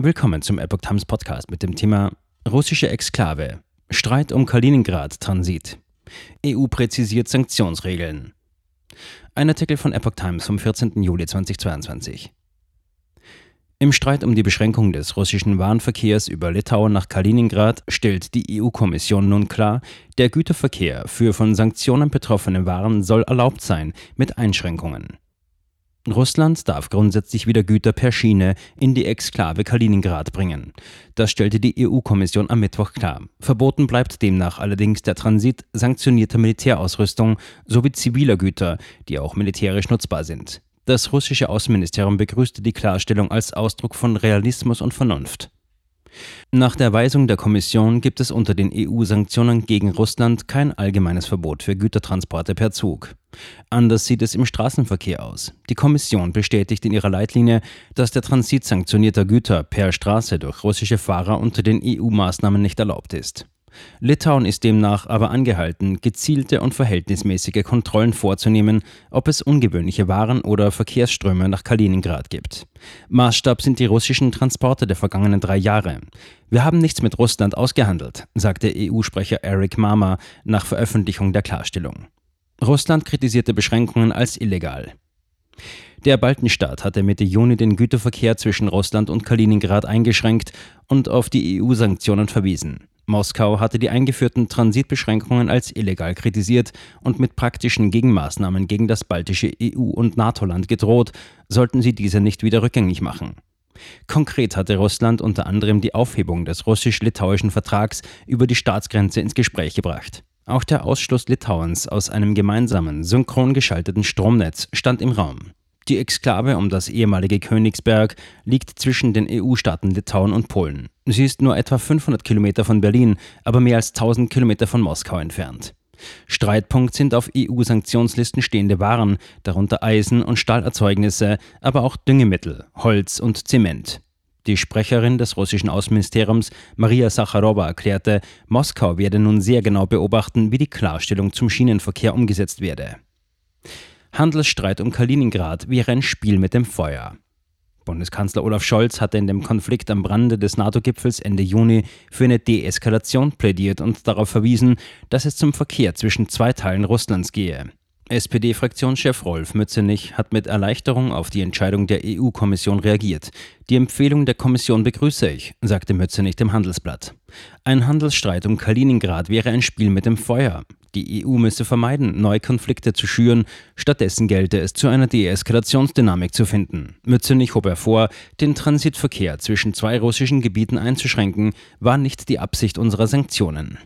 Willkommen zum Epoch Times Podcast mit dem Thema Russische Exklave. Streit um Kaliningrad-Transit. EU präzisiert Sanktionsregeln. Ein Artikel von Epoch Times vom 14. Juli 2022. Im Streit um die Beschränkung des russischen Warenverkehrs über Litauen nach Kaliningrad stellt die EU-Kommission nun klar, der Güterverkehr für von Sanktionen betroffene Waren soll erlaubt sein, mit Einschränkungen. Russland darf grundsätzlich wieder Güter per Schiene in die Exklave Kaliningrad bringen. Das stellte die EU-Kommission am Mittwoch klar. Verboten bleibt demnach allerdings der Transit sanktionierter Militärausrüstung sowie ziviler Güter, die auch militärisch nutzbar sind. Das russische Außenministerium begrüßte die Klarstellung als Ausdruck von Realismus und Vernunft. Nach der Weisung der Kommission gibt es unter den EU-Sanktionen gegen Russland kein allgemeines Verbot für Gütertransporte per Zug. Anders sieht es im Straßenverkehr aus. Die Kommission bestätigt in ihrer Leitlinie, dass der Transit sanktionierter Güter per Straße durch russische Fahrer unter den EU-Maßnahmen nicht erlaubt ist. Litauen ist demnach aber angehalten, gezielte und verhältnismäßige Kontrollen vorzunehmen, ob es ungewöhnliche Waren oder Verkehrsströme nach Kaliningrad gibt. Maßstab sind die russischen Transporte der vergangenen drei Jahre. Wir haben nichts mit Russland ausgehandelt, sagte EU-Sprecher Eric Mama nach Veröffentlichung der Klarstellung. Russland kritisierte Beschränkungen als illegal. Der Baltenstaat hatte Mitte Juni den Güterverkehr zwischen Russland und Kaliningrad eingeschränkt und auf die EU-Sanktionen verwiesen. Moskau hatte die eingeführten Transitbeschränkungen als illegal kritisiert und mit praktischen Gegenmaßnahmen gegen das baltische EU- und NATO-Land gedroht, sollten sie diese nicht wieder rückgängig machen. Konkret hatte Russland unter anderem die Aufhebung des russisch-litauischen Vertrags über die Staatsgrenze ins Gespräch gebracht. Auch der Ausschluss Litauens aus einem gemeinsamen, synchron geschalteten Stromnetz stand im Raum. Die Exklave um das ehemalige Königsberg liegt zwischen den EU-Staaten Litauen und Polen. Sie ist nur etwa 500 Kilometer von Berlin, aber mehr als 1000 Kilometer von Moskau entfernt. Streitpunkt sind auf EU-Sanktionslisten stehende Waren, darunter Eisen- und Stahlerzeugnisse, aber auch Düngemittel, Holz und Zement. Die Sprecherin des russischen Außenministeriums, Maria Sacharowa, erklärte, Moskau werde nun sehr genau beobachten, wie die Klarstellung zum Schienenverkehr umgesetzt werde. Handelsstreit um Kaliningrad wäre ein Spiel mit dem Feuer. Bundeskanzler Olaf Scholz hatte in dem Konflikt am Rande des NATO-Gipfels Ende Juni für eine Deeskalation plädiert und darauf verwiesen, dass es zum Verkehr zwischen zwei Teilen Russlands gehe. SPD-Fraktionschef Rolf Mützenich hat mit Erleichterung auf die Entscheidung der EU-Kommission reagiert. Die Empfehlung der Kommission begrüße ich, sagte Mützenich dem Handelsblatt. Ein Handelsstreit um Kaliningrad wäre ein Spiel mit dem Feuer. Die EU müsse vermeiden, neue Konflikte zu schüren, stattdessen gelte es, zu einer Deeskalationsdynamik zu finden. Mützenich hob hervor, den Transitverkehr zwischen zwei russischen Gebieten einzuschränken, war nicht die Absicht unserer Sanktionen.